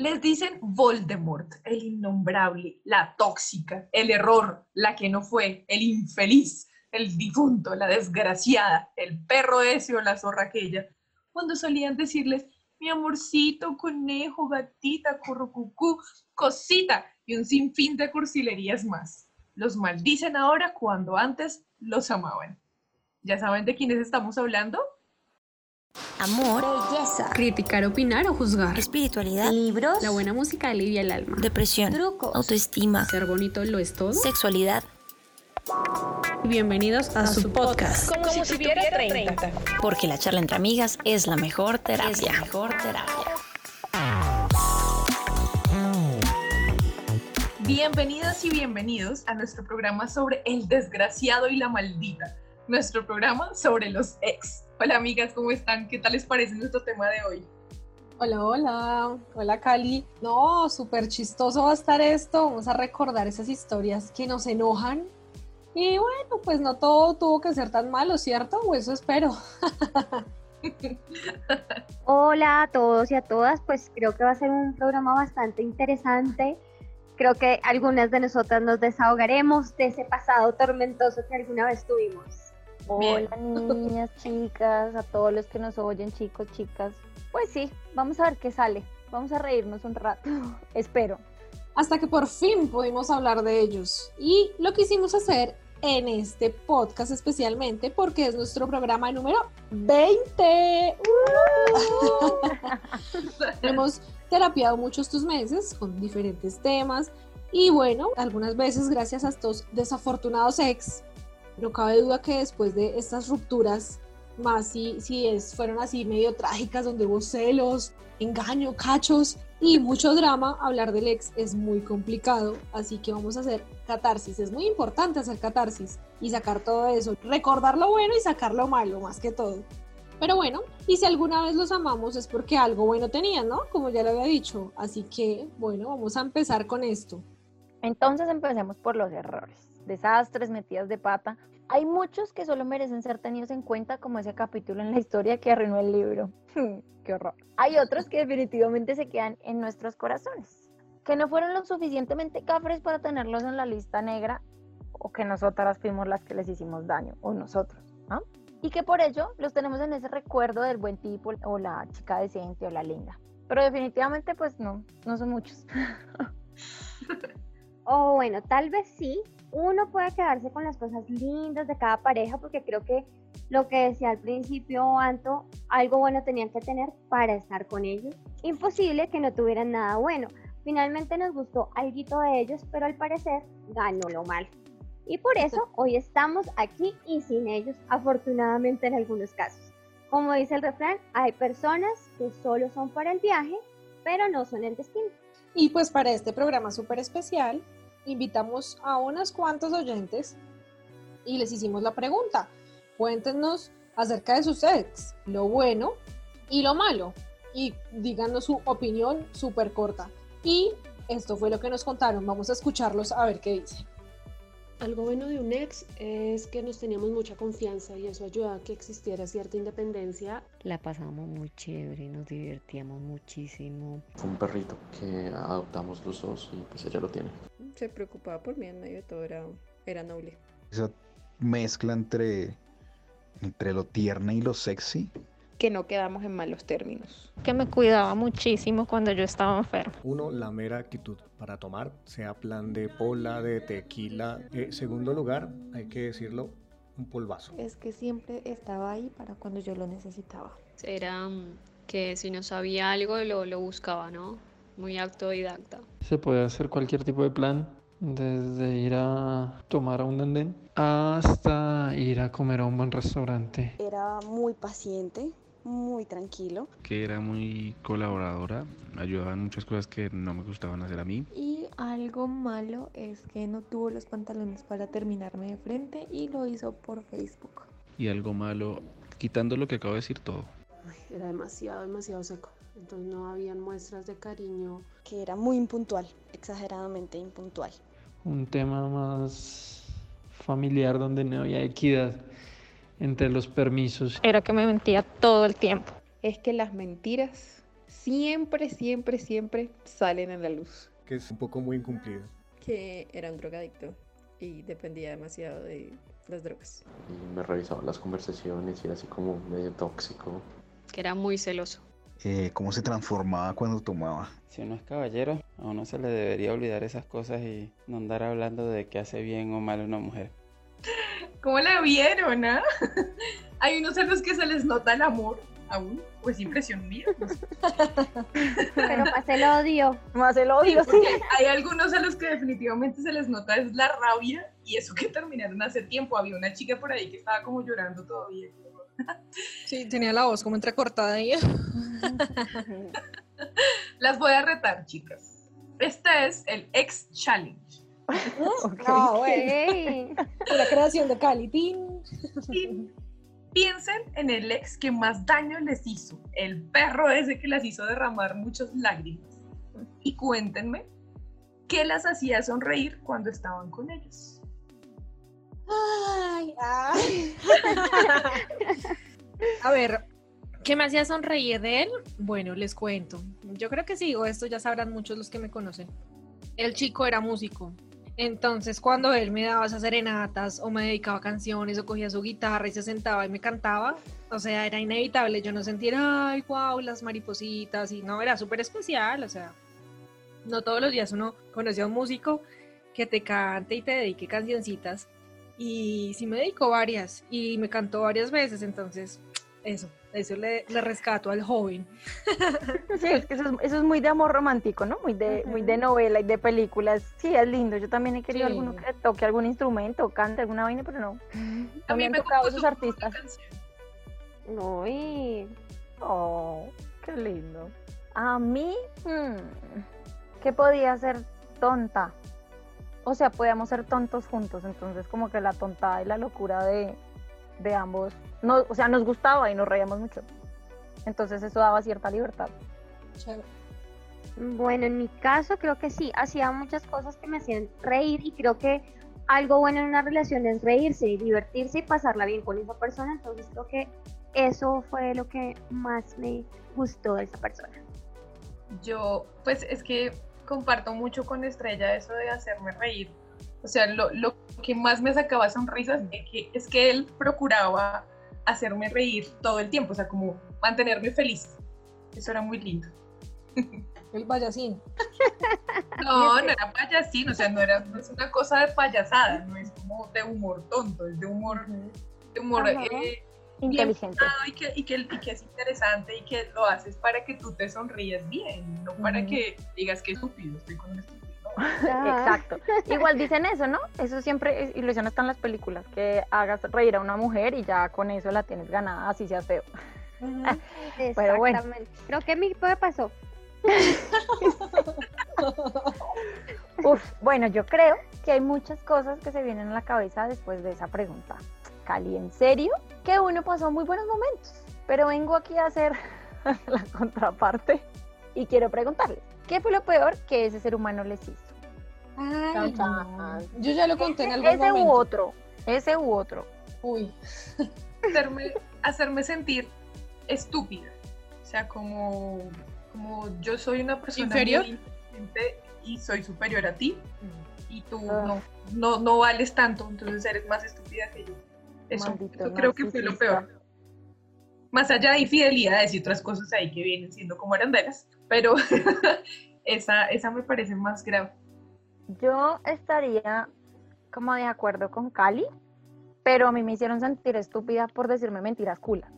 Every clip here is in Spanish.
Les dicen Voldemort, el innombrable, la tóxica, el error, la que no fue, el infeliz, el difunto, la desgraciada, el perro ese o la zorra aquella, cuando solían decirles mi amorcito, conejo, gatita, currucucú, cosita y un sinfín de cursilerías más. Los maldicen ahora cuando antes los amaban. ¿Ya saben de quiénes estamos hablando? Amor, belleza, criticar, opinar o juzgar, espiritualidad, libros, la buena música alivia el alma, depresión, trucos, autoestima, ser bonito lo es todo, sexualidad. Bienvenidos a, su podcast. Como, si, tuviera 30. Porque la charla entre amigas es la mejor terapia. Es la mejor terapia. Bienvenidas y bienvenidos a nuestro programa sobre el desgraciado y la maldita. Nuestro programa sobre los ex. Hola amigas, ¿cómo están? ¿Qué tal les parece nuestro tema de hoy? Hola, hola, hola Cali. No, súper chistoso va a estar esto. Vamos a recordar esas historias que nos enojan. Y bueno, pues no todo tuvo que ser tan malo, ¿cierto? O eso espero. Hola a todos y a todas, pues creo que va a ser un programa bastante interesante. Creo que algunas de nosotras nos desahogaremos de ese pasado tormentoso que alguna vez tuvimos. Hola niñas, chicas, a todos los que nos oyen, chicos, chicas. Pues sí, vamos a ver qué sale. Vamos a reírnos un rato, espero. Hasta que por fin pudimos hablar de ellos. Y lo quisimos hacer en este podcast especialmente porque es nuestro programa número 20. Hemos terapiado mucho estos meses con diferentes temas y bueno, algunas veces gracias a estos desafortunados ex no cabe duda que después de estas rupturas, más si, si es, fueron así medio trágicas, donde hubo celos, engaño, cachos y mucho drama, hablar del ex es muy complicado, así que vamos a hacer catarsis. Es muy importante hacer catarsis y sacar todo eso, recordar lo bueno y sacar lo malo, más que todo. Pero bueno, y si alguna vez los amamos es porque algo bueno tenían, ¿no? Como ya lo había dicho. Así que, bueno, vamos a empezar con esto. Entonces empecemos por los errores desastres, metidas de pata. Hay muchos que solo merecen ser tenidos en cuenta como ese capítulo en la historia que arruinó el libro. Qué horror. Hay otros que definitivamente se quedan en nuestros corazones, que no fueron lo suficientemente cafres para tenerlos en la lista negra o que nosotras fuimos las que les hicimos daño o nosotros. Y que por ello los tenemos en ese recuerdo del buen tipo o la chica decente o la linda. Pero definitivamente pues no, no son muchos. o bueno, tal vez sí, uno puede quedarse con las cosas lindas de cada pareja porque creo que lo que decía al principio Anto, algo bueno tenían que tener para estar con ellos. Imposible que no tuvieran nada bueno. Finalmente nos gustó algo de ellos, pero al parecer ganó lo mal. Y por eso hoy estamos aquí y sin ellos, afortunadamente en algunos casos. Como dice el refrán, hay personas que solo son para el viaje, pero no son el destino. Y pues para este programa súper especial, invitamos a unos cuantos oyentes y les hicimos la pregunta. Cuéntenos acerca de sus ex, lo bueno y lo malo. Y díganos su opinión súper corta. Y esto fue lo que nos contaron. Vamos a escucharlos a ver qué dicen. Algo bueno de un ex es que nos teníamos mucha confianza y eso ayudaba a que existiera cierta independencia. La pasamos muy chévere, nos divertíamos muchísimo. Fue un perrito que adoptamos los dos y pues ella lo tiene. Se preocupaba por mí en medio de todo, era, era noble. Esa mezcla entre, entre lo tierno y lo sexy que no quedamos en malos términos. Que me cuidaba muchísimo cuando yo estaba enfermo. Uno, la mera actitud para tomar, sea plan de pola, de tequila. Eh, segundo lugar, hay que decirlo, un polvazo. Es que siempre estaba ahí para cuando yo lo necesitaba. Era mm, que si no sabía algo lo, lo buscaba, ¿no? Muy autodidacta. Se puede hacer cualquier tipo de plan, desde ir a tomar a un andén hasta ir a comer a un buen restaurante. Era muy paciente, muy tranquilo. Que era muy colaboradora, ayudaba en muchas cosas que no me gustaban hacer a mí. Y algo malo es que no tuvo los pantalones para terminarme de frente y lo hizo por Facebook. Y algo malo, quitando lo que acabo de decir todo. era demasiado, demasiado seco. Entonces no habían muestras de cariño. Que era muy impuntual, exageradamente impuntual. Un tema más familiar donde no había equidad entre los permisos. Era que me mentía todo el tiempo. Es que las mentiras siempre, siempre, siempre salen a la luz. Que es un poco muy incumplido. Que era un drogadicto y dependía demasiado de las drogas. Y me revisaba las conversaciones y era así como medio tóxico. Que era muy celoso. Eh, ¿Cómo se transformaba cuando tomaba? Si uno es caballero, a uno se le debería olvidar esas cosas y no andar hablando de qué hace bien o mal una mujer. ¿Cómo la vieron, ah? Hay unos a los que se les nota el amor aún, pues impresión mía. Pero más el odio. Más el odio, sí. Hay algunos a los que definitivamente se les nota es la rabia y eso que terminaron hace tiempo. Había una chica por ahí que estaba como llorando todavía. Sí, tenía la voz como entrecortada ahí. Las voy a retar, chicas. Este es el X Challenge. No, güey. La creación de Cali. Piensen en el ex que más daño les hizo, el perro ese que las hizo derramar muchas lágrimas. Y cuéntenme qué las hacía sonreír cuando estaban con ellos. Ay, ay. A ver, ¿qué me hacía sonreír de él? Bueno, les cuento. Yo creo que sí, o esto ya sabrán muchos los que me conocen. El chico era músico. Entonces, cuando él me daba esas serenatas o me dedicaba canciones o cogía su guitarra y se sentaba y me cantaba, o sea, era inevitable yo no sentir, ay, wow, las maripositas, y no, era súper especial, o sea, no todos los días uno conoce a un músico que te cante y te dedique cancioncitas, y sí me dedicó varias, y me cantó varias veces, entonces, eso, eso le, le rescato al joven. Sí, es que eso es, eso es muy de amor romántico, ¿no? Muy de, muy de novela y de películas. Sí, es lindo. Yo también he querido Sí. alguno que toque algún instrumento, cante alguna vaina, pero no. A mí han me tocado compuso esos artistas. No, y... Oh, qué lindo. A mí, hmm, ¿qué podía ser tonta? O sea, podíamos ser tontos juntos, entonces como que la tontada y la locura de, de ambos, no, o sea, nos gustaba y nos reíamos mucho. Entonces eso daba cierta libertad. Bueno, en mi caso creo que sí, hacía muchas cosas que me hacían reír y creo que algo bueno en una relación es reírse y divertirse y pasarla bien con esa persona, entonces creo que eso fue lo que más me gustó de esa persona. Yo, pues es que comparto mucho con Estrella eso de hacerme reír. O sea, lo, lo que más me sacaba sonrisas es que, es que él procuraba hacerme reír todo el tiempo, o sea, como mantenerme feliz. Eso era muy lindo. El payasín. No, no era payasín, o sea, no, era, no es una cosa de payasada, no es como de humor tonto, es de humor, de humor eh, Inteligente. pensado y que, y, que, y que es interesante y que lo haces para que tú te sonrías bien, no para Ujú. que digas que estúpido, estoy con un estúpido. Exacto. Igual dicen eso, ¿no? Eso siempre es ilusión está en las películas, que hagas reír a una mujer y ya con eso la tienes ganada, así seas feo. Pero bueno. Creo que me pasó. Uf, bueno, yo creo que hay muchas cosas que se vienen a la cabeza después de esa pregunta. Cali, ¿en serio? Que uno pasó muy buenos momentos, pero vengo aquí a hacer la contraparte y quiero preguntarles, ¿qué fue lo peor que ese ser humano les hizo? Ay, no. Yo ya lo conté en Ese, algún ese u momento. otro, ese u otro. Uy. hacerme, hacerme sentir estúpida. O sea, como, como yo soy una persona ¿Inferior? muy inteligente y soy superior a ti y tú Ah. no, no, no vales tanto, entonces eres más estúpida que yo. Eso, Maldito eso creo que fue lo peor. Más allá de infidelidades y otras cosas ahí que vienen siendo como arandelas, pero esa, esa me parece más grave. Yo estaría como de acuerdo con Cali, pero a mí me hicieron sentir estúpida por decirme mentiras culas.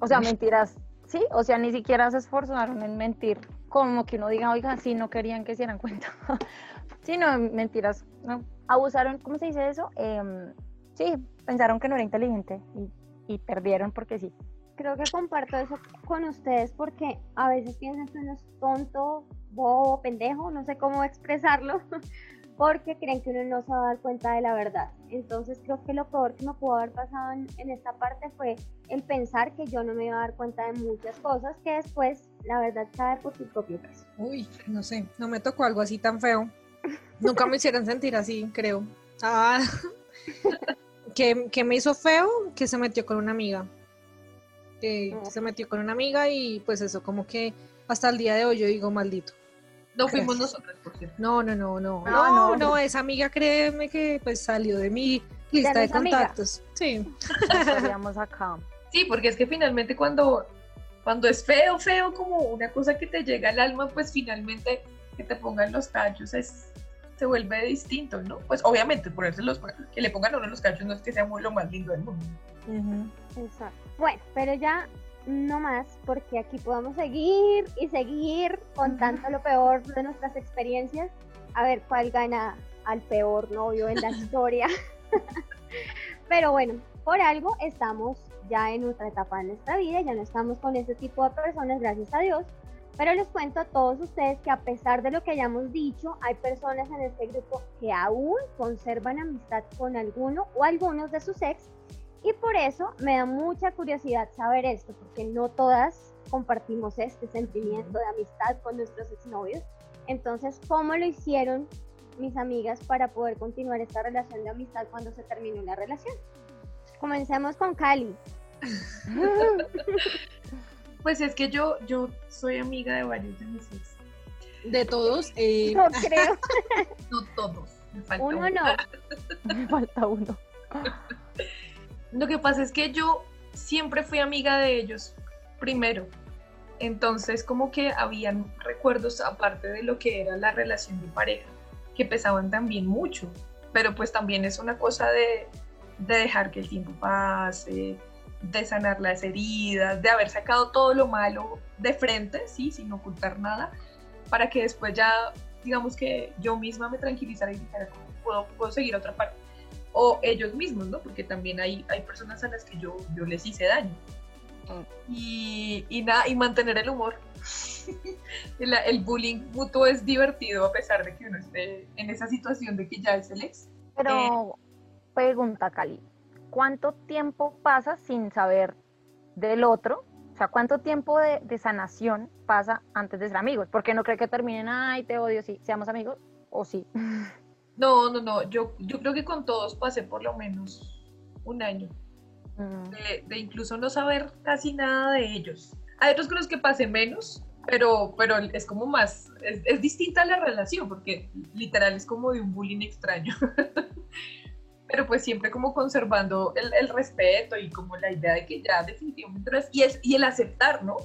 O sea, mentiras, sí, o sea, ni siquiera se esforzaron en mentir, como que uno diga, oiga, sí, no querían que se dieran cuenta. sí, no, mentiras, no. Abusaron, ¿cómo se dice eso? Em, sí, pensaron que no era inteligente y, y perdieron porque sí. Creo que comparto eso con ustedes porque a veces piensan que uno es tonto, bobo, pendejo, no sé cómo expresarlo, porque creen que uno no se va a dar cuenta de la verdad. Entonces creo que lo peor que me pudo haber pasado en, en esta parte fue el pensar que yo no me iba a dar cuenta de muchas cosas que después la verdad cae por su propio peso. Uy, no sé, no me tocó algo así tan feo. Nunca me hicieron sentir así, creo. Ah, que, que me hizo feo que se metió con una amiga. que se metió con una amiga y pues eso como que hasta el día de hoy yo digo maldito. No fuimos nosotras, por cierto. No, no, no, no. No, No, no. no, esa amiga créeme que pues salió de mi lista de es amiga. contactos. Sí. Acá. Sí, porque es que finalmente cuando, cuando es feo, feo, como una cosa que te llega al alma, pues finalmente que te pongan los cachos es, se vuelve distinto, ¿no? Pues obviamente ponerse los, que le pongan a uno los cachos no es que sea muy lo más lindo del mundo. Exacto. Bueno, pero ya no más, porque aquí podemos seguir y seguir contando lo peor de nuestras experiencias. A ver cuál gana al peor novio en la historia. pero bueno, por algo estamos ya en otra etapa de nuestra vida, ya no estamos con ese tipo de personas, gracias a Dios. Pero les cuento a todos ustedes que a pesar de lo que hayamos dicho, hay personas en este grupo que aún conservan amistad con alguno o algunos de sus ex y por eso me da mucha curiosidad saber esto, porque no todas compartimos este sentimiento de amistad con nuestros exnovios. Entonces, ¿cómo lo hicieron mis amigas para poder continuar esta relación de amistad cuando se terminó la relación? Comencemos con Cali. Pues es que yo, yo soy amiga de varios de mis ex. De todos. eh, No creo. No todos. Me falta Uno uno. no. Me falta uno. Lo que pasa es que yo siempre fui amiga de ellos primero. Entonces como que habían recuerdos aparte de lo que era la relación de pareja que pesaban también mucho. Pero pues también es una cosa de, de dejar que el tiempo pase, de sanar las heridas, de haber sacado todo lo malo de frente, sí, sin ocultar nada, para que después ya, digamos que yo misma me tranquilizara y dijera, puedo, puedo seguir otra parte. O ellos mismos, ¿no? Porque también hay, hay personas a las que yo, yo les hice daño. Y, y nada, y mantener el humor. el, el bullying mutuo es divertido a pesar de que uno esté en esa situación de que ya es el ex. Pero, pregunta, Cali, ¿cuánto tiempo pasa sin saber del otro? O sea, ¿cuánto tiempo de, de sanación pasa antes de ser amigos? Porque no creo que terminen, ay, te odio, sí, seamos amigos, o sí. No, no, no, yo, yo creo que con todos pasé por lo menos un año. De, de incluso no saber casi nada de ellos. Hay otros con los que pasé menos, pero, pero es como más, es, es distinta la relación, porque literal es como de un bullying extraño. pero pues siempre como conservando el, el, respeto y como la idea de que ya definitivamente no es, y, es, y el aceptar, ¿no?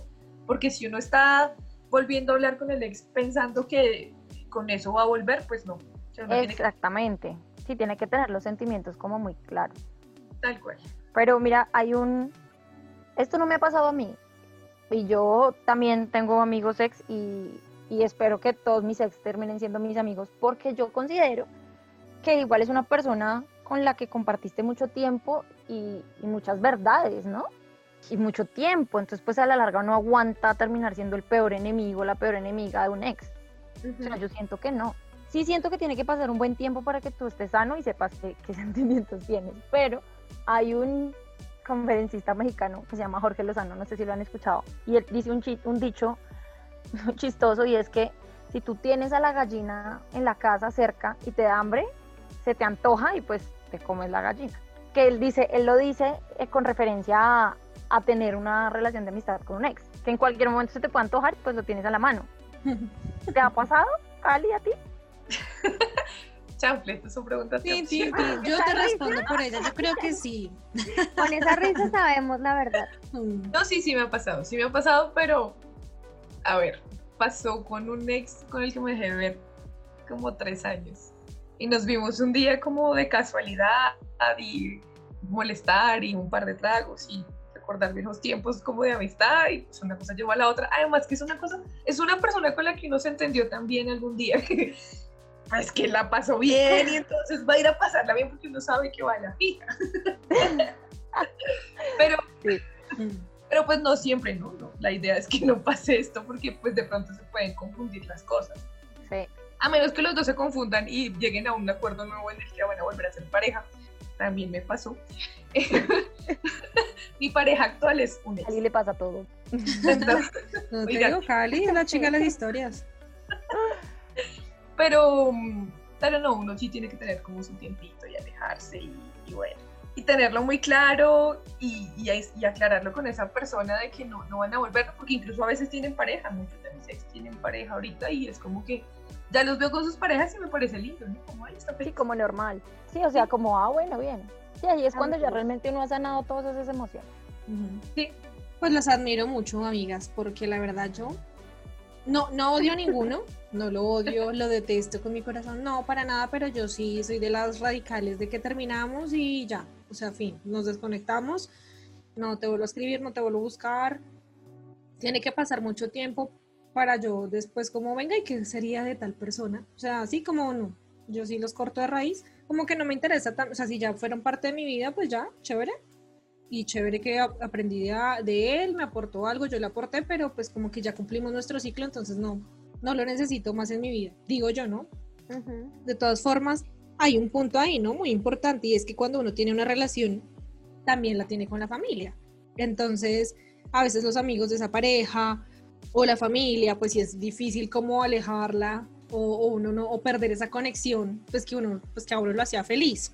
Porque si uno está volviendo a hablar con el ex pensando que con eso va a volver, pues no. O sea, uno tiene que- Exactamente. Sí, tiene que tener los sentimientos como muy claros. tal cual. Pero mira, hay un... Esto no me ha pasado a mí. Y yo también tengo amigos ex y, y espero que todos mis ex terminen siendo mis amigos porque yo considero que igual es una persona con la que compartiste mucho tiempo y, y muchas verdades, ¿no? Y mucho tiempo. Entonces, pues a la larga no aguanta terminar siendo el peor enemigo, la peor enemiga de un ex. O sea, yo siento que no. Sí siento que tiene que pasar un buen tiempo para que tú estés sano y sepas qué, qué sentimientos tienes, pero hay un conferencista mexicano que se llama Jorge Lozano, no sé si lo han escuchado, y él dice un, un dicho chistoso y es que si tú tienes a la gallina en la casa cerca y te da hambre, se te antoja y pues te comes la gallina. Que él dice, él lo dice eh, con referencia a, a tener una relación de amistad con un ex, que en cualquier momento se te puede antojar y pues lo tienes a la mano. ¿Te ha pasado, Cali, a ti? Chanfle, son preguntas. Sí, sí, sí, yo te respondo por ella, yo creo que sí. Con esa risa sabemos la verdad. No, sí, sí me ha pasado, sí me ha pasado, pero a ver, pasó con un ex con el que me dejé de ver como tres años. Y nos vimos un día como de casualidad y molestar y un par de tragos y recordar viejos tiempos como de amistad y pues una cosa llevó a la otra. Además que es una cosa, es una persona con la que uno se entendió también algún día que pues que la pasó bien y entonces va a ir a pasarla bien porque uno sabe que va a la fija. pero, pero pues no siempre, ¿no? ¿no? La idea es que no pase esto porque pues de pronto se pueden confundir las cosas. Sí. A menos que los dos se confundan y lleguen a un acuerdo nuevo en el que van a volver a ser pareja. También me pasó. Mi pareja actual es un ex. A le pasa todo. Entonces, No te digo, Cali, es la chica de las historias. pero, pero no, uno sí tiene que tener como su tiempito y alejarse y, y bueno. y tenerlo muy claro y, y, y, aclararlo con esa persona de que no, no van a volver, porque incluso a veces tienen pareja, muchos de mis ex tienen pareja ahorita y es como que ya los veo con sus parejas y me parece lindo, ¿no? Como, ahí está sí, como normal. Sí, o sea, como, ah, bueno, bien. Sí, ahí es cuando ya realmente uno ha sanado todas esas emociones. Sí, pues las admiro mucho, amigas, porque la verdad yo no, no odio a ninguno, no lo odio, lo detesto con mi corazón, no, para nada, pero yo sí soy de las radicales de que terminamos y ya, o sea, fin, nos desconectamos, no te vuelvo a escribir, no te vuelvo a buscar, tiene que pasar mucho tiempo para yo después como venga y qué sería de tal persona, o sea, así como no, yo sí los corto de raíz, como que no me interesa, o sea, si ya fueron parte de mi vida, pues ya, chévere, y chévere que aprendí de, él, me aportó algo, yo le aporté, pero pues como que ya cumplimos nuestro ciclo, entonces no, no lo necesito más en mi vida, digo yo, ¿no? De todas formas, hay un punto ahí, ¿no? Muy importante, y es que cuando uno tiene una relación, también la tiene con la familia. Entonces, a veces los amigos de esa pareja o la familia, pues si es difícil como alejarla o, uno no, o perder esa conexión, pues que uno, pues que a uno lo hacía feliz.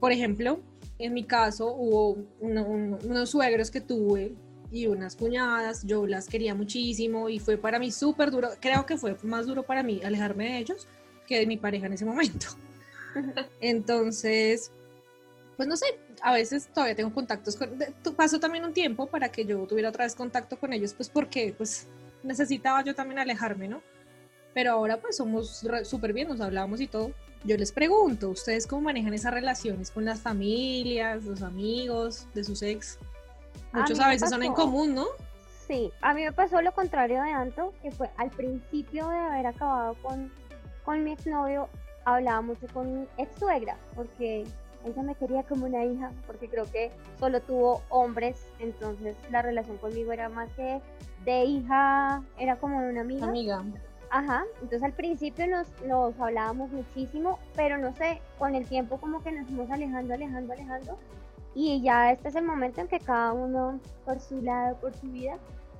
Por ejemplo, en mi caso hubo unos suegros que tuve y unas cuñadas, yo las quería muchísimo y fue para mí súper duro, creo que fue más duro para mí alejarme de ellos que de mi pareja en ese momento. Entonces, pues no sé, a veces todavía tengo contactos con, pasó también un tiempo para que yo tuviera otra vez contacto con ellos, pues porque pues necesitaba yo también alejarme, ¿no? Pero ahora pues somos súper bien, nos hablamos y todo. Yo les pregunto, ¿ustedes cómo manejan esas relaciones con las familias, los amigos de sus ex? Muchos a, veces son en común, ¿no? Sí, a mí me pasó lo contrario de Anto, que fue al principio de haber acabado con, con mi exnovio, hablaba mucho con mi ex suegra, porque ella me quería como una hija, porque creo que solo tuvo hombres, entonces la relación conmigo era más que de hija, era como una amiga. Amiga. Ajá, entonces al principio nos, nos hablábamos muchísimo, pero no sé, con el tiempo como que nos fuimos alejando, alejando, alejando. Y ya este es el momento en que cada uno por su lado, por su vida.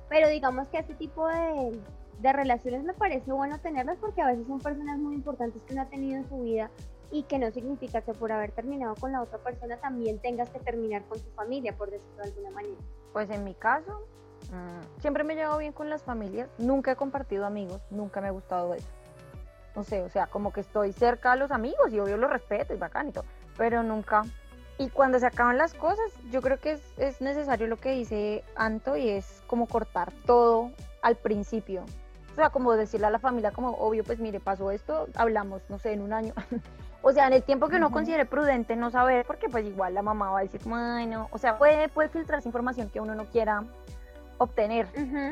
Pero digamos que este tipo de, de relaciones me parece bueno tenerlas porque a veces son personas muy importantes que uno ha tenido en su vida y que no significa que por haber terminado con la otra persona también tengas que terminar con tu familia, por decirlo de alguna manera. Pues en mi caso, Mm, siempre me he llevado bien con las familias, nunca he compartido amigos, nunca me ha gustado eso. No sé, o sea, como que estoy cerca a los amigos y obvio los respeto y bacán y todo, pero nunca. Y cuando se acaban las cosas, yo creo que es, es necesario lo que dice Anto y es como cortar todo al principio. O sea, como decirle a la familia, como obvio, pues mire, pasó esto, hablamos, no sé, en un año. o sea, en el tiempo que uno considere prudente no saber, porque pues igual la mamá va a decir como, ay, no. O sea, puede, puede filtrarse información que uno no quiera obtener.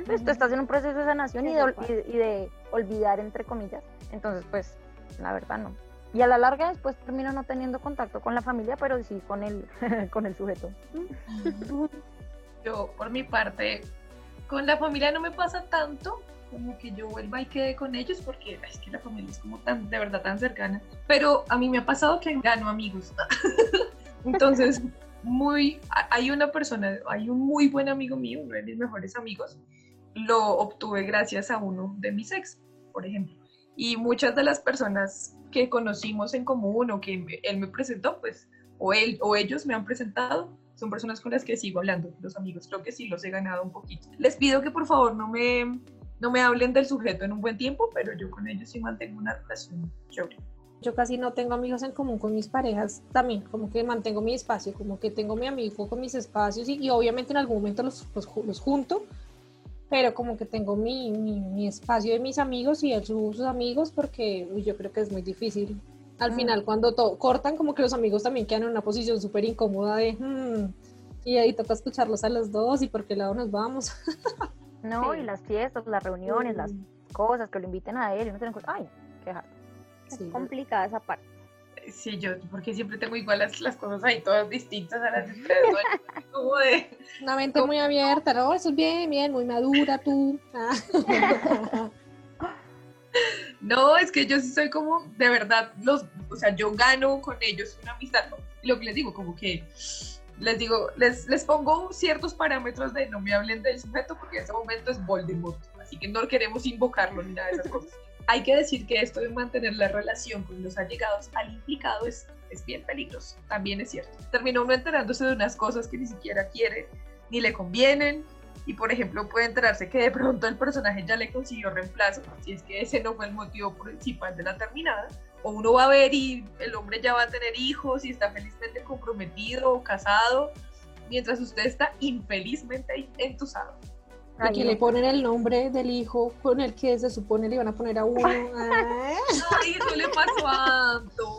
pues tú estás en un proceso de sanación y de, y, de, olvidar, entre comillas. Entonces, pues, la verdad no. Y a la larga después termino no teniendo contacto con la familia, pero sí con el, con el sujeto. Yo, por mi parte, con la familia no me pasa tanto, como que yo vuelva y quede con ellos, porque es que la familia es como tan, de verdad, tan cercana. Pero a mí me ha pasado que gano amigos. Entonces, muy, hay una persona, hay un muy buen amigo mío, uno de mis mejores amigos, lo obtuve gracias a uno de mis ex, por ejemplo. Y muchas de las personas que conocimos en común o que él me presentó, pues, o él o ellos me han presentado, son personas con las que sigo hablando, los amigos, creo que sí los he ganado un poquito. Les pido que por favor no me, no me hablen del sujeto en un buen tiempo, pero yo con ellos sí mantengo una relación chévere yo casi no tengo amigos en común con mis parejas también, como que mantengo mi espacio, como que tengo mi amigo con mis espacios y, obviamente en algún momento los, los, junto, pero como que tengo mi, mi, espacio de mis amigos y él sus, amigos porque yo creo que es muy difícil. Al mm. final cuando cortan como que los amigos también quedan en una posición súper incómoda de hmm", y ahí toca escucharlos a los dos y por qué lado nos vamos. no, y las fiestas, las reuniones, las cosas que lo inviten a él y no se ay, qué es complicada esa parte. Sí, yo, porque siempre tengo igual las, las cosas ahí todas distintas a las de ustedes, Como de... Una mente muy abierta, ¿no? Eso es bien, bien, muy madura tú. Ah. No, es que yo sí soy como, de verdad, los, o sea, yo gano con ellos una amistad. Lo que les digo, como que les digo, les, les pongo ciertos parámetros de no me hablen del sujeto porque en ese momento es Voldemort, así que no queremos invocarlo ni nada de esas cosas hay que decir que esto de mantener la relación con los allegados al implicado es, es bien peligroso, también es cierto. Terminó uno enterándose de unas cosas que ni siquiera quiere, ni le convienen, y por ejemplo puede enterarse que de pronto el personaje ya le consiguió reemplazo, si es que ese no fue el motivo principal de la terminada, o uno va a ver y el hombre ya va a tener hijos y está felizmente comprometido o casado, mientras usted está infelizmente entusado. Y que le ponen el nombre del hijo con el que se supone le iban a poner a uno. Ay, eso le pasó a Anto.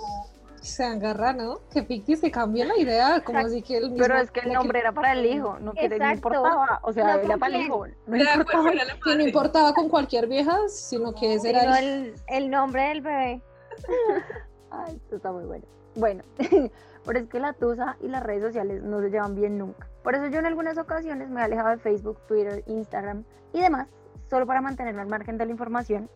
Se agarra, ¿no? Que Pictis se cambia la idea, como así que el mismo, Pero es que el nombre era para el hijo, no que no importaba, o sea, era para el hijo. No importaba, que no importaba con cualquier vieja, sino que ese era el, el nombre del bebé. Ay, esto está muy bueno. Bueno, pero es que la tusa y las redes sociales no se llevan bien nunca. Por eso yo en algunas ocasiones me he alejado de Facebook, Twitter, Instagram y demás, solo para mantenerme al margen de la información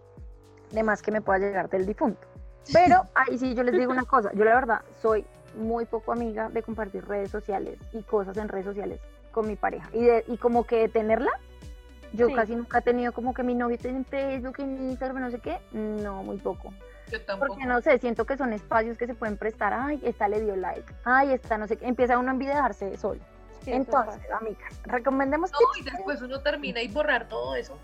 de más que me pueda llegar del difunto. Pero ahí sí yo les digo una cosa, yo la verdad soy muy poco amiga de compartir redes sociales y cosas en redes sociales con mi pareja. Y, de, y como que tenerla, yo casi nunca he tenido como que mi novio esté en Facebook, en Instagram, no sé qué, no, muy poco. Yo tampoco. Porque no sé, siento que son espacios que se pueden prestar, ay, esta le dio like, ay, esta no sé qué, empieza uno a envidiarse solo. Entonces, amigas, recomendemos No, y después uno termina y borrar todo eso.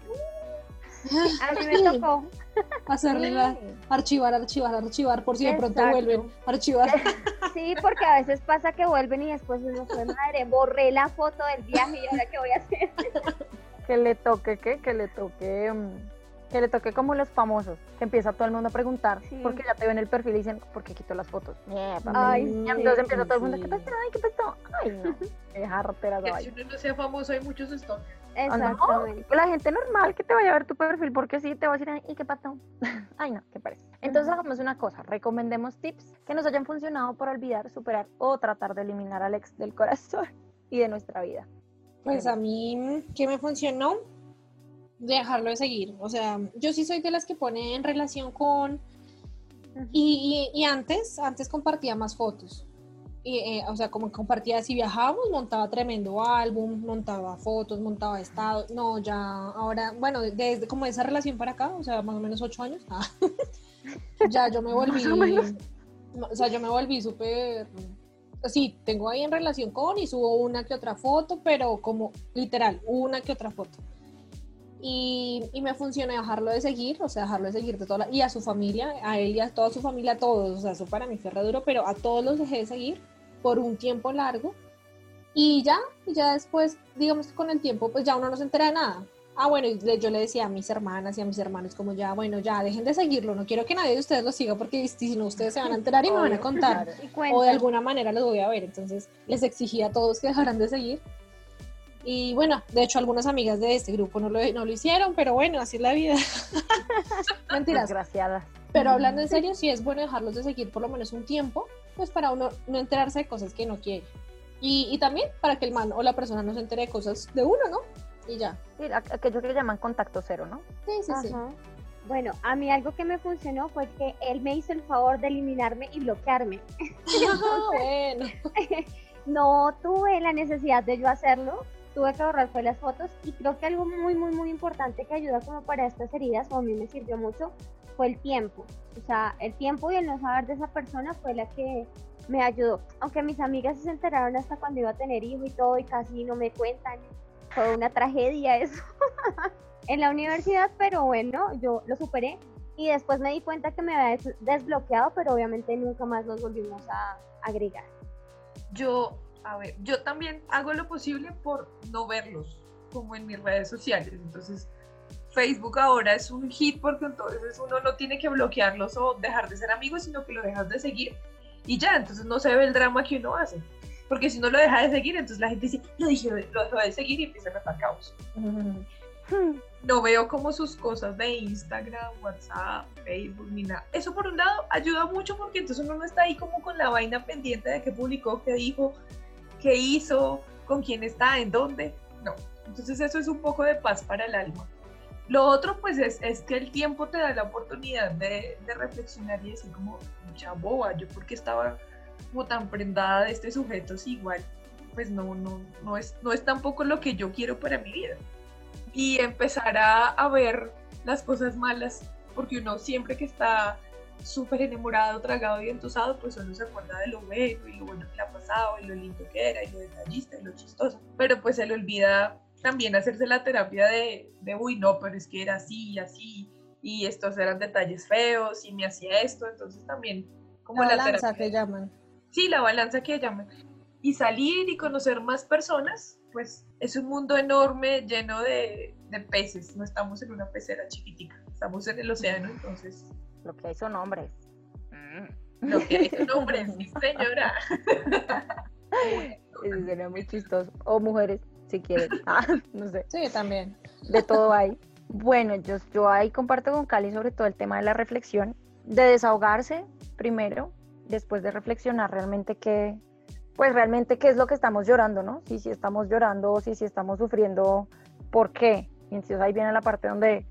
A mí me tocó. Hacerle la, archivar, archivar, archivar, por si de pronto vuelven, archivar. Sí, porque a veces pasa que vuelven y después uno fue madre, borré la foto del viaje y ahora qué voy a hacer. Que le toque, ¿qué? Que le toque, mm, que le toque como los famosos, que empieza todo el mundo a preguntar, porque ya te ven el perfil y dicen, ¿por qué quito las fotos? Ay, y entonces empieza todo el mundo, ¿qué pasó? Ay, ¿qué pasó? Ay, no, qué jartera de si uno no sea famoso hay muchos stalkers. Ah, no, Exactamente. La gente normal que te vaya a ver tu perfil, porque sí, te va a decir, ¿y qué pasó? Ay, no, ¿qué parece? Entonces hagamos una cosa, recomendemos tips que nos hayan funcionado para olvidar, superar o tratar de eliminar al ex del corazón y de nuestra vida. Pues a mí, ¿qué me funcionó? Dejarlo de seguir. O sea, yo sí soy de las que pone en relación con... Y, y- y antes, antes compartía más fotos. Y, eh, o sea, como compartía, si viajábamos, montaba tremendo álbum, montaba fotos, montaba estados. No, ya ahora, bueno, desde como esa relación para acá, o sea, más o menos ocho años, ah, ya yo me volví, o sea, yo me volví súper, sí, tengo ahí en relación con y subo una que otra foto, pero como literal, una que otra foto. Y, y me funciona dejarlo de seguir, o sea, dejarlo de seguir de toda la- y a su familia, a él y a toda su familia, a todos, o sea, eso para mí fue re duro, pero a todos los dejé de seguir por un tiempo largo y ya, ya después, digamos que con el tiempo, pues ya uno no se entera de nada. Ah, bueno, yo le decía a mis hermanas y a mis hermanos como ya, bueno, ya dejen de seguirlo, no quiero que nadie de ustedes lo siga porque si no ustedes se van a enterar y me van a contar o de alguna manera los voy a ver. Entonces les exigía a todos que dejaran de seguir. Y bueno, de hecho algunas amigas de este grupo no lo, no lo hicieron, pero bueno, así es la vida. Mentiras. Desgraciadas. Pero hablando en serio, sí es bueno dejarlos de seguir por lo menos un tiempo, pues para uno no enterarse de cosas que no quiere. Y, y también para que el man o la persona no se entere de cosas de uno, ¿no? Y ya. Sí, aqu- aquello que le llaman contacto cero, ¿no? Sí, sí, sí. Ajá. Bueno, a mí algo que me funcionó fue que él me hizo el favor de eliminarme y bloquearme. Ah, bueno. no tuve la necesidad de yo hacerlo, tuve que borrar fue las fotos y creo que algo muy, muy, muy importante que ayuda como para estas heridas, o a mí me sirvió mucho, fue el tiempo. O sea, el tiempo y el no saber de esa persona fue la que me ayudó. Aunque mis amigas se enteraron hasta cuando iba a tener hijo y todo y casi no me cuentan. Fue una tragedia eso. en la universidad, pero bueno, yo lo superé y después me di cuenta que me había des- desbloqueado, pero obviamente nunca más nos volvimos a agregar. Yo, a ver, yo también hago lo posible por no verlos como en mis redes sociales. Entonces, Facebook ahora es un hit porque entonces uno no tiene que bloquearlos o dejar de ser amigos, sino que lo dejas de seguir y ya, entonces no se ve el drama que uno hace. Porque si uno lo deja de seguir, entonces la gente dice, lo, dije, lo dejó de seguir y empieza a estar caos. No veo como sus cosas de Instagram, WhatsApp, Facebook, ni nada. Eso por un lado ayuda mucho porque entonces uno no está ahí como con la vaina pendiente de qué publicó, qué dijo, qué hizo, con quién está, en dónde. No. Entonces eso es un poco de paz para el alma. Lo otro pues es, es que el tiempo te da la oportunidad de, de reflexionar y decir como, mucha boba, yo porque estaba como tan prendada de este sujeto si igual pues no, no, no, es, no es tampoco lo que yo quiero para mi vida. Y empezar a, a ver las cosas malas, porque uno siempre que está súper enamorado, tragado y entusado, pues solo se acuerda de lo bueno y lo bueno que le ha pasado y lo lindo que era y lo detallista y lo chistoso. Pero pues se le olvida también hacerse la terapia de, de uy, no, pero es que era así y así y estos eran detalles feos y me hacía esto, entonces también como la la, balanza terapia. que llaman. Sí, la balanza que llaman. Y salir y conocer más personas, pues es un mundo enorme lleno de, de peces. No estamos en una pecera chiquitica, estamos en el océano, entonces Lo que hay son hombres. lo que hay son hombres, sí, señora. Eso sería muy chistoso. O mujeres, si quieren. Ah, no sé. Sí, también. De todo hay. Bueno, yo, yo ahí comparto con Cali sobre todo el tema de la reflexión, de desahogarse primero, después de reflexionar realmente qué, pues realmente qué es lo que estamos llorando, ¿no? Si, si estamos llorando si, si estamos sufriendo, ¿por qué? Y entonces ahí viene la parte donde,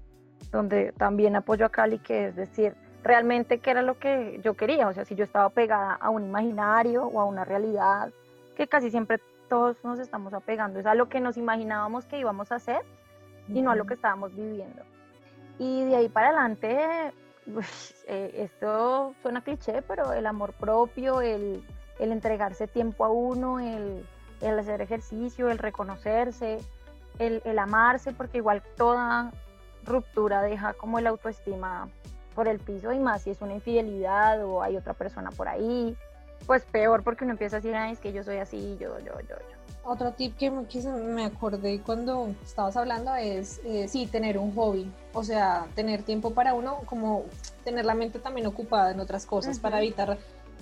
donde también apoyo a Cali, que es decir, realmente qué era lo que yo quería, o sea, si yo estaba pegada a un imaginario o a una realidad, que casi siempre todos nos estamos apegando, es a lo que nos imaginábamos que íbamos a hacer y no a lo que estábamos viviendo. Y de ahí para adelante, eh, esto suena cliché, pero el amor propio, el, el entregarse tiempo a uno, el, el hacer ejercicio, el reconocerse, el, el amarse, porque igual toda ruptura deja como el autoestima por el piso y más si es una infidelidad o hay otra persona por ahí, pues peor porque uno empieza a decir, "Ay, es que yo soy así, yo, yo, yo, yo. Otro tip que me, que se- me acordé cuando estabas hablando es, eh, sí, tener un hobby. O sea, tener tiempo para uno, como tener la mente también ocupada en otras cosas para Ujú. evitar...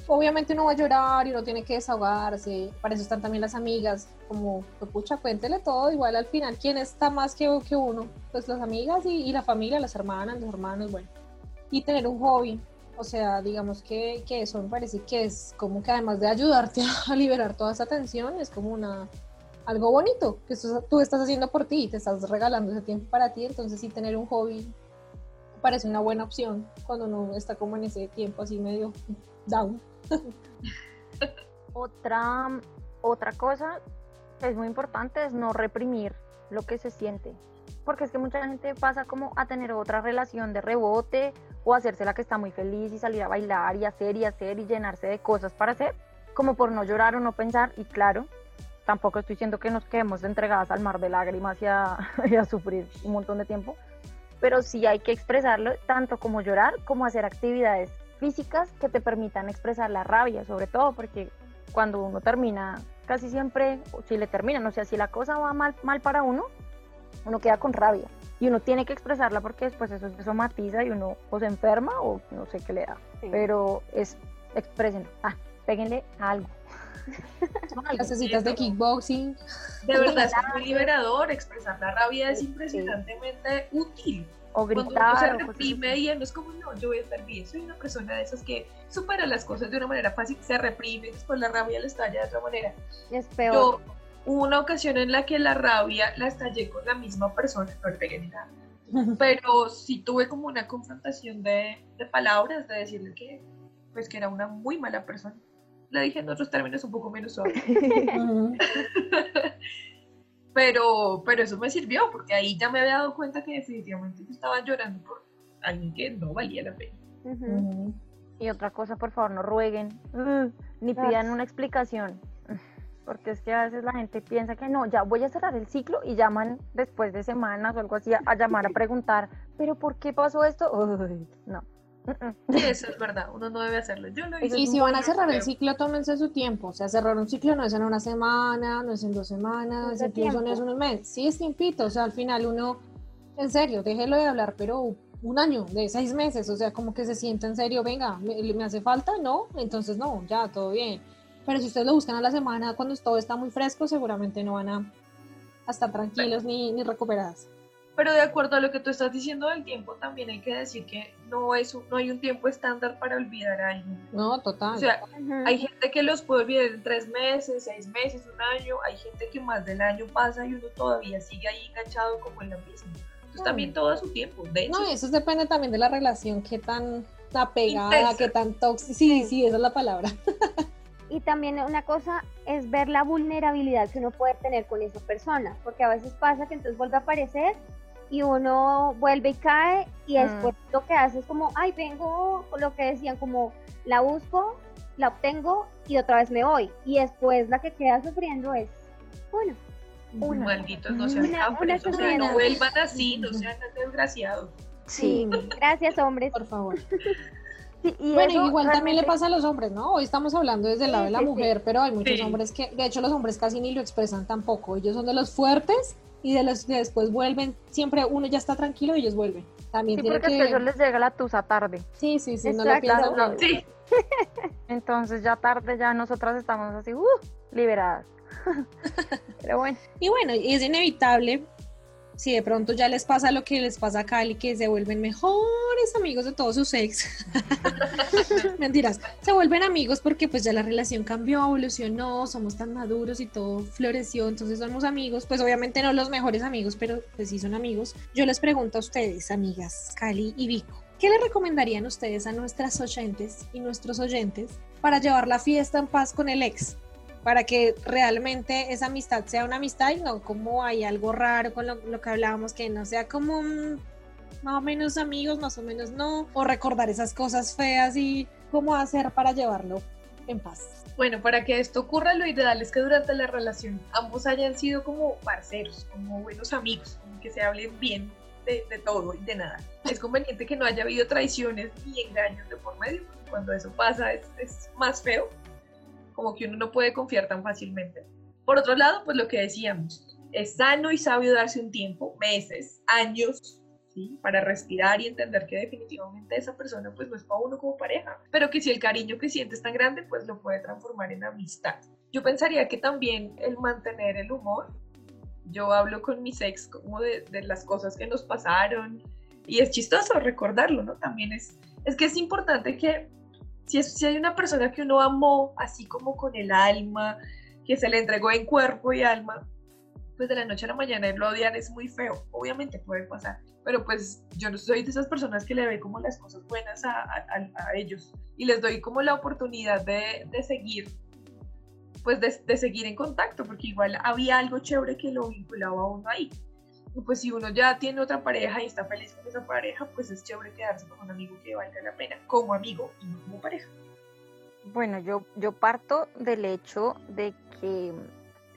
Obviamente uno va a llorar y uno tiene que desahogarse. Para eso están también las amigas. Como, pues, pucha, cuéntele todo. Igual al final, ¿quién está más que, que uno? Pues las amigas y, y la familia, las hermanas, los hermanos, bueno. Y tener un hobby. O sea, digamos que, que eso me parece que es como que además de ayudarte a liberar toda esa tensión, es como una algo bonito que tú, estás haciendo por ti, te estás regalando ese tiempo para ti, entonces sí tener un hobby parece una buena opción cuando uno está como en ese tiempo así medio down. Otra, otra cosa es muy importante es no reprimir lo que se siente. Porque es que mucha gente pasa como a tener otra relación de rebote o hacerse la que está muy feliz y salir a bailar y hacer y hacer y llenarse de cosas para hacer, como por no llorar o no pensar. Y claro, tampoco estoy diciendo que nos quedemos entregadas al mar de lágrimas y a, y a sufrir un montón de tiempo, pero sí hay que expresarlo tanto como llorar como hacer actividades físicas que te permitan expresar la rabia, sobre todo porque cuando uno termina, casi siempre, si le terminan, o sea, si la cosa va mal, mal para uno, uno queda con rabia y uno tiene que expresarla porque después eso se somatiza y uno o se enferma o no sé qué le da, Sí. pero es expresen, ah, péguenle algo. Clasecitas de kickboxing. De verdad es muy liberador, expresar la rabia es impresionantemente útil. O Cuando uno gritar, se reprime y no es como, no, yo voy a estar bien, soy una persona de esas que supera las cosas de una manera fácil, se reprime, después la rabia la estalla de otra manera. Es peor. Yo, hubo una ocasión en la que la rabia la estallé con la misma persona, no le pegué ni nada, pero sí tuve como una confrontación de, de palabras, de decirle que, pues, que era una muy mala persona. La dije en otros términos un poco menos suaves. pero, pero eso me sirvió, porque ahí ya me había dado cuenta que definitivamente yo estaba llorando por alguien que no valía la pena. Y otra cosa, por favor, no rueguen, uh, ni pidan una explicación. Porque es que a veces la gente piensa que no, ya voy a cerrar el ciclo y llaman después de semanas o algo así a, a llamar a preguntar, pero ¿por qué pasó esto? Uy, no. Sí, eso es verdad, uno no debe hacerlo. Yo lo hice Y si van a cerrar el ciclo, tómense su tiempo. O sea, cerrar un ciclo no es en una semana, no es en dos semanas, Es de incluso no es tiempo. un mes. Sí, es tiempito. O sea, al final uno, en serio, déjelo de hablar, pero un año, de seis meses. O sea, como que se sienta en serio, venga, ¿me, me hace falta? No, entonces no, ya, todo bien. Pero si ustedes lo buscan a la semana, cuando todo está muy fresco, seguramente no van a, a estar tranquilos ni, ni recuperadas. Pero de acuerdo a lo que tú estás diciendo del tiempo, también hay que decir que no, es un- no hay un tiempo estándar para olvidar a alguien. No, total. O sea, hay gente que los puede olvidar en tres meses, seis meses, un año. Hay gente que más del año pasa y uno todavía sigue ahí enganchado como en la misma. Entonces también todo a su tiempo. De hecho, No, eso depende también de la relación, qué tan apegada, Intensa. qué tan tóxica. Sí, sí, esa es la palabra. Y también una cosa es ver la vulnerabilidad que uno puede tener con esa persona, porque a veces pasa que entonces vuelve a aparecer y uno vuelve y cae y Mm. después lo que hace es como, ay, vengo, lo que decían, como la busco, la obtengo y otra vez me voy. Y después la que queda sufriendo es, bueno, una. Malditos, no sean Una- una o sea, no vuelvan así, no sean tan desgraciados. Sí, gracias hombres. Por favor. y bueno, eso igual también le pasa a los hombres, ¿no? Hoy estamos hablando desde el lado de la Sí, sí, sí. mujer, pero hay muchos Sí. hombres que, de hecho, los hombres casi ni lo expresan tampoco. Ellos son de los fuertes y de los que después vuelven. Siempre uno ya está tranquilo y ellos vuelven. También Sí, tiene porque que. les llega la tusa tarde. Sí, sí, sí, no lo piensan. Entonces ya tarde, ya nosotras estamos así, uh, liberadas. Pero bueno. Y bueno, es inevitable si de pronto ya les pasa lo que les pasa a Cali, que se vuelven mejores amigos de todos sus ex. Mentiras, se vuelven amigos porque pues ya la relación cambió, evolucionó, somos tan maduros y todo floreció, entonces somos amigos, pues obviamente no los mejores amigos, pero pues sí son amigos. Yo les pregunto a ustedes, amigas, Cali y Vico, ¿qué le recomendarían ustedes a nuestras oyentes y nuestros oyentes para llevar la fiesta en paz con el ex? Para que realmente esa amistad sea una amistad y no como hay algo raro con lo, que hablábamos, que no sea como un más o menos amigos, más o menos no, o recordar esas cosas feas y cómo hacer para llevarlo en paz. Bueno, para que esto ocurra, lo ideal es que durante la relación ambos hayan sido como parceros, como buenos amigos, que se hablen bien de, todo y de nada. Es conveniente que no haya habido traiciones ni engaños de por medio, cuando eso pasa es, es más feo, como que uno no puede confiar tan fácilmente. Por otro lado, pues lo que decíamos, es sano y sabio darse un tiempo, meses, años, ¿sí? para respirar y entender que definitivamente esa persona pues no es para uno como pareja, pero que si el cariño que siente es tan grande, pues lo puede transformar en amistad. Yo pensaría que también el mantener el humor, yo hablo con mis ex como de, de las cosas que nos pasaron y es chistoso recordarlo, ¿no? También es, es que es importante que si, si hay una persona que uno amó así como con el alma, que se le entregó en cuerpo y alma, pues de la noche a la mañana lo odian es muy feo, obviamente puede pasar, pero pues yo no soy de esas personas que le ve como las cosas buenas a, a, a ellos y les doy como la oportunidad de, de seguir, pues de, de, seguir en contacto, porque igual había algo chévere que lo vinculaba a uno ahí. Pues si uno ya tiene otra pareja y está feliz con esa pareja, pues es chévere quedarse con un amigo que valga la pena, como amigo y no como pareja. Bueno, yo, yo parto del hecho de que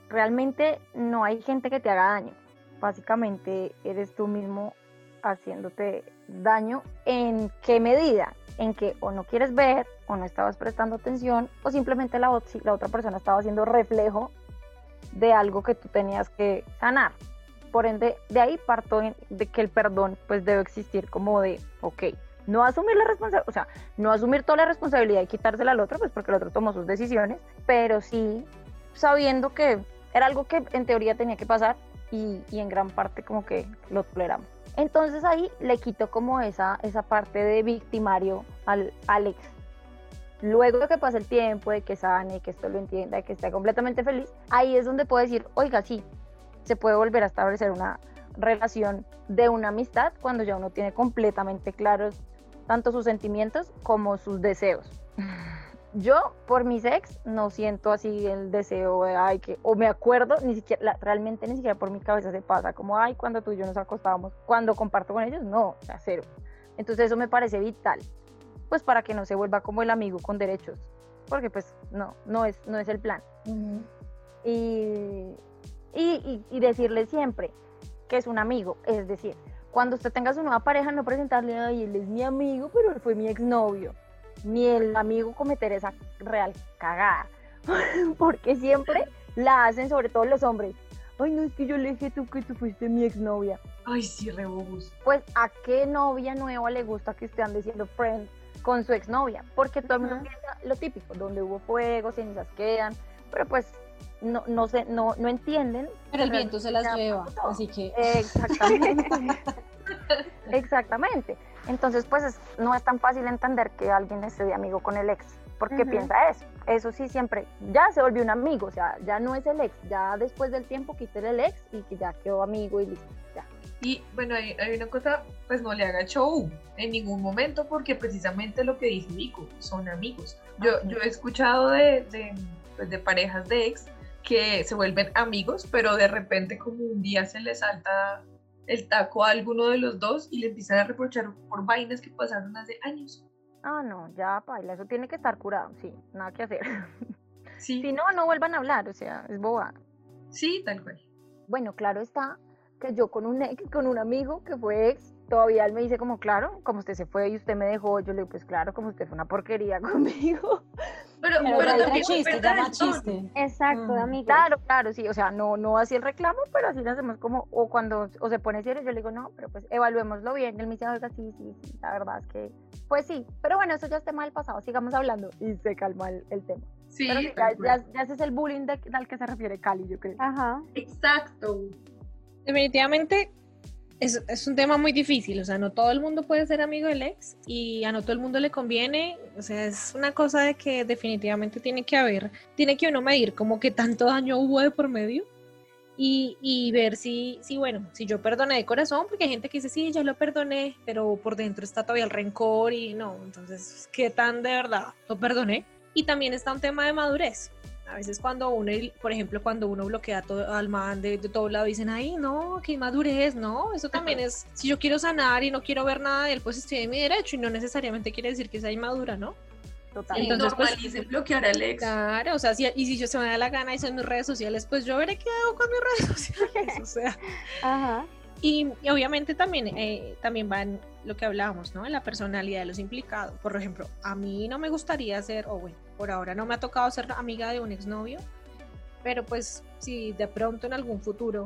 realmente no hay gente que te haga daño. Básicamente eres tú mismo haciéndote daño. ¿En qué medida? En que o no quieres ver, o no estabas prestando atención, o simplemente la, la otra persona estaba haciendo reflejo de algo que tú tenías que sanar. Por ende, de ahí parto de que el perdón pues debe existir como de, ok, no asumir la responsabilidad, o sea, no asumir toda la responsabilidad y quitársela al otro, pues porque el otro tomó sus decisiones, pero sí sabiendo que era algo que en teoría tenía que pasar y, y en gran parte como que lo toleramos. Entonces ahí le quito como esa, esa parte de victimario al Alex. Luego de que pase el tiempo, de que sane, que esto lo entienda, de que esté completamente feliz, ahí es donde puedo decir, oiga, sí, se puede volver a establecer una relación de una amistad cuando ya uno tiene completamente claros tanto sus sentimientos como sus deseos. Yo, por mis ex, no siento así el deseo de, ay, que, o me acuerdo, ni siquiera, la, realmente ni siquiera por mi cabeza se pasa, como, ay, cuando tú y yo nos acostábamos, cuando comparto con ellos, no, o sea, cero. Entonces eso me parece vital, pues para que no se vuelva como el amigo con derechos, porque pues no, no es, no es el plan. Uh -huh. y, y, y, y decirle siempre que es un amigo, es decir, cuando usted tenga su nueva pareja, no presentarle, ay, él es mi amigo, pero él fue mi exnovio ni el amigo cometer esa real cagada. Porque siempre la hacen, sobre todo los hombres. Ay, no es que yo le dije tú que tú fuiste mi exnovia. Ay, sí, rebobus. Pues, ¿a qué novia nueva le gusta que usted ande siendo friend con su exnovia? Porque todo el mundo piensa lo típico, donde hubo fuego, cenizas quedan, pero pues no, no, se, no, no entienden. Pero el viento se las lleva, así que... Exactamente. Exactamente. Entonces, pues es, no es tan fácil entender que alguien esté de amigo con el ex, porque uh -huh. piensa eso. Eso sí, siempre, ya se volvió un amigo, o sea, ya no es el ex, ya después del tiempo quité el ex y que ya quedó amigo y listo, ya. Y bueno, hay, hay, una cosa, pues no le haga show en ningún momento, porque precisamente lo que dice Vico, son amigos. Yo, okay. yo he escuchado de, de, pues de parejas de ex que se vuelven amigos, pero de repente como un día se les salta el taco a alguno de los dos y le empiezan a reprochar por vainas que pasaron hace años. Ah, no, ya, paila, eso tiene que estar curado, sí, nada que hacer. Sí. Si no, no vuelvan a hablar, o sea, es boba. Sí, tal cual. Bueno, claro está que yo con un ex, con un amigo que fue ex, todavía él me dice como, claro, como usted se fue y usted me dejó, yo le digo, pues claro, como usted fue una porquería conmigo. Pero, Pero pero también chiste, tono. chiste. Exacto, Mm. amigos. Claro, claro, sí, o sea, no, no así el reclamo, pero así lo hacemos como, o cuando, o se pone serio, yo le digo, no, pero pues evaluémoslo bien, él me dice, oiga, sí, sí, sí, la verdad es que, pues sí, pero bueno, eso ya es tema del pasado, sigamos hablando, y se calma el, el tema. Sí, Pero sí, ya, ya- ya ese es el bullying de- al que se refiere Cali, yo creo. Ajá. Exacto. Definitivamente es, es un tema muy difícil, o sea, no todo el mundo puede ser amigo del ex y a no todo el mundo le conviene, o sea, es una cosa de que definitivamente tiene que haber, tiene que uno medir como que tanto daño hubo de por medio y, y ver si, si, bueno, si yo perdoné de corazón, porque hay gente que dice, sí, yo lo perdoné, pero por dentro está todavía el rencor y no, entonces, ¿qué tan de verdad lo perdoné? Y también está un tema de madurez. A veces cuando uno, por ejemplo, cuando uno bloquea todo, al man de, de todo lado, dicen, ay, no, qué inmadurez, no, eso también es, si yo quiero sanar y no quiero ver nada de él, pues estoy en mi derecho y no necesariamente quiere decir que sea inmadura, ¿no? Total. Entonces, pues, bloquear al ex. Claro, o sea, si, y si yo se me da la gana y son mis redes sociales, pues yo veré qué hago con mis redes sociales, o sea. Ajá. Y, y obviamente también, eh, también va en lo que hablábamos, ¿no? En la personalidad de los implicados. Por ejemplo, a mí no me gustaría ser, o bueno, por ahora no me ha tocado ser amiga de un exnovio, pero pues si de pronto en algún futuro,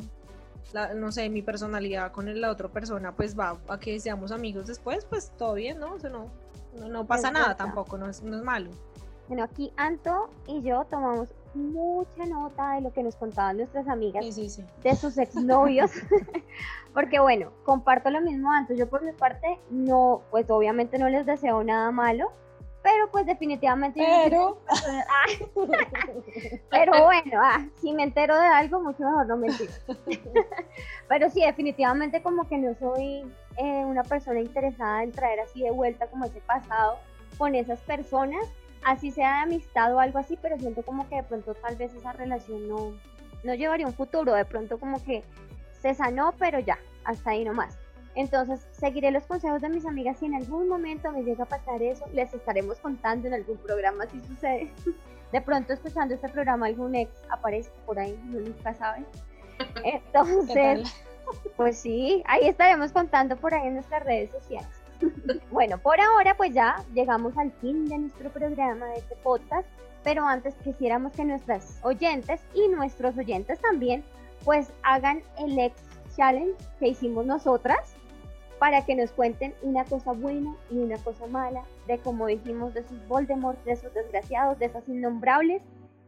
la- no sé, mi personalidad con la otra persona pues va a que seamos amigos después, pues todo bien, ¿no? O sea, no, no, no pasa nada tampoco, no es, no es malo. Bueno, aquí Anto y yo tomamos mucha nota de lo que nos contaban nuestras amigas Sí, sí, sí. de sus exnovios. Porque bueno, comparto lo mismo Anto. Yo por mi parte no, pues obviamente no les deseo nada malo, pero pues definitivamente... Pero- Ah, pero bueno, ah, si me entero de algo, mucho mejor no mentir. pero sí, definitivamente como que no soy eh, una persona interesada en traer así de vuelta como ese pasado con esas personas, así sea de amistad o algo así, pero siento como que de pronto tal vez esa relación no, no llevaría un futuro, de pronto como que se sanó, pero ya, hasta ahí nomás. Entonces, seguiré los consejos de mis amigas si en algún momento me llega a pasar eso, les estaremos contando en algún programa si sucede. De pronto, escuchando este programa, algún ex aparece por ahí, uno nunca sabe. Entonces, pues sí, ahí estaremos contando por ahí en nuestras redes sociales. Bueno, por ahora pues ya llegamos al fin de nuestro programa de este podcast, pero antes quisiéramos que nuestras oyentes y nuestros oyentes también pues hagan el ex challenge que hicimos nosotras para que nos cuenten una cosa buena y una cosa mala de como dijimos de sus Voldemort, de esos desgraciados, de esas innombrables,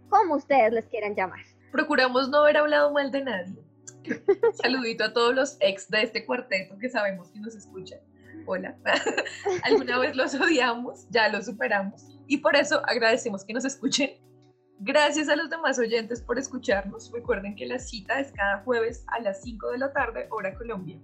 como ustedes les quieran llamar. Procuramos no haber hablado mal de nadie. Saludito a todos los ex de este cuarteto que sabemos que nos escuchan. Hola. Alguna vez los odiamos, ya los superamos. Y por eso agradecemos que nos escuchen. Gracias a los demás oyentes por escucharnos. Recuerden que la cita es cada jueves a las 5 de la tarde, hora Colombia,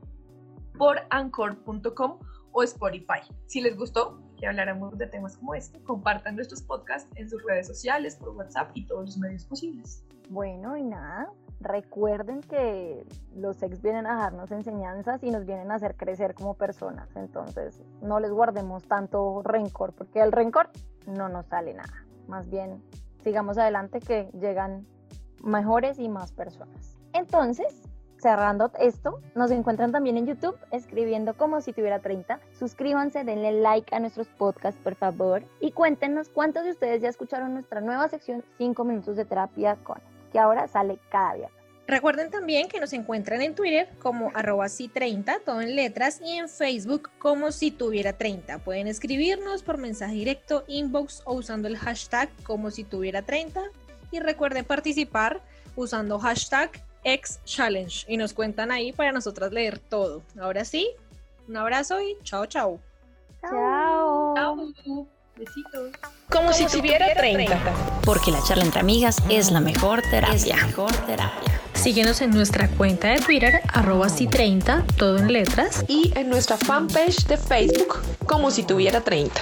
por anchor.com o Spotify. Si les gustó que habláramos de temas como este, compartan nuestros podcasts en sus redes sociales, por WhatsApp y todos los medios posibles. Bueno, y nada, recuerden que los ex vienen a dejarnos enseñanzas y nos vienen a hacer crecer como personas. Entonces, no les guardemos tanto rencor, porque el rencor no nos sale nada. Más bien, sigamos adelante que llegan mejores y más personas. Entonces, cerrando esto, nos encuentran también en YouTube escribiendo como si tuviera 30. Suscríbanse, denle like a nuestros podcasts, por favor, y cuéntenos cuántos de ustedes ya escucharon nuestra nueva sección 5 minutos de terapia con, que ahora sale cada viernes. Recuerden también que nos encuentran en Twitter como arroba si 30, todo en letras, y en Facebook como si tuviera 30. Pueden escribirnos por mensaje directo, inbox o usando el hashtag como si tuviera 30. Y recuerden participar usando hashtag XChallenge y nos cuentan ahí para nosotras leer todo. Ahora sí, un abrazo y chao, chao. Chao. Chao. Besitos. Como, si tuviera 30. Porque la charla entre amigas es la mejor terapia. mejor terapia. Síguenos en nuestra cuenta de Twitter, arroba si 30, todo en letras. Y en nuestra fanpage de Facebook, como si tuviera 30.